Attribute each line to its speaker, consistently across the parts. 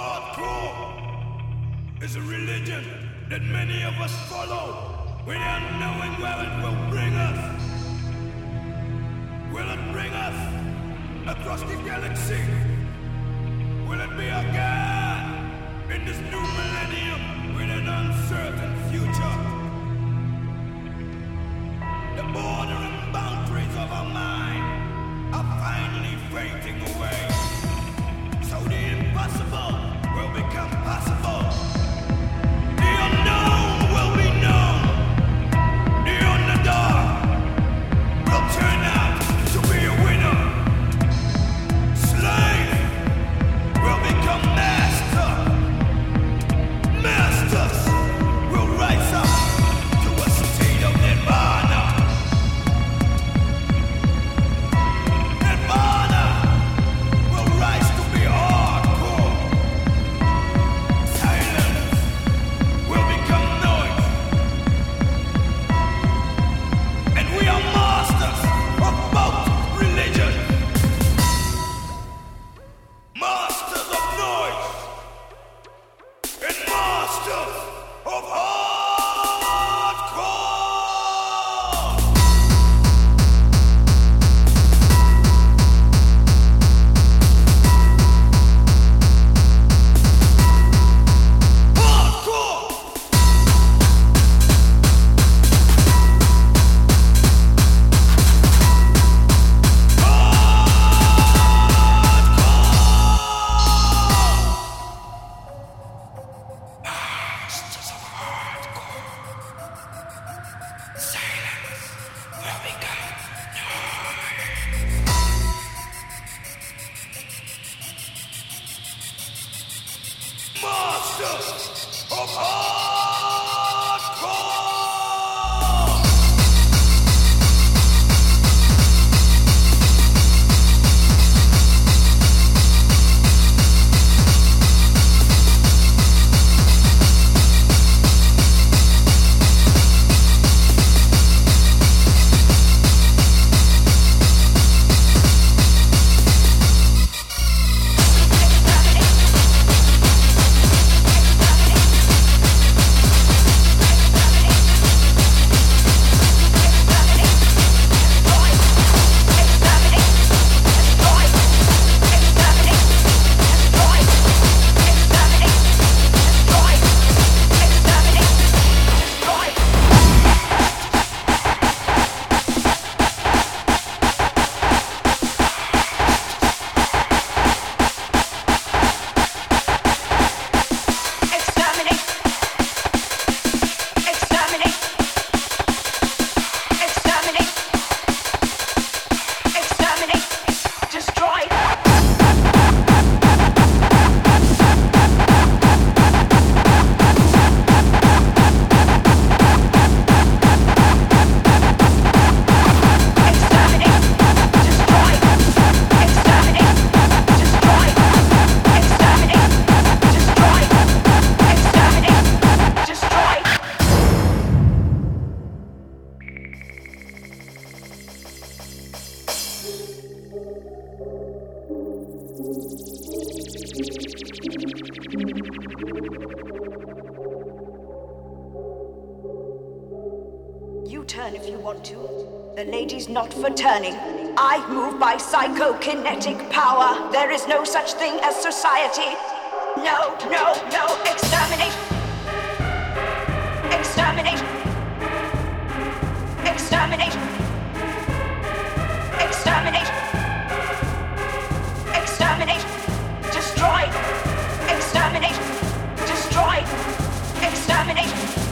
Speaker 1: Hardcore is a religion that many of us follow without knowing where it will bring us. Will it bring us across the galaxy? Will it be again in this new millennium with an uncertain future? The bordering boundaries of our mind are finally fading away. So the become possible.
Speaker 2: Not for turning. I move by psychokinetic power. There is no such thing as society. No, no, no. Exterminate. Exterminate. Exterminate. Exterminate. Exterminate. Destroy. Exterminate. Destroy. Exterminate.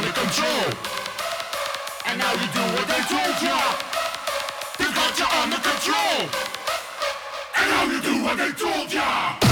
Speaker 3: Under control. And now you do what they told ya. They've got you under control. And now you do what they told ya.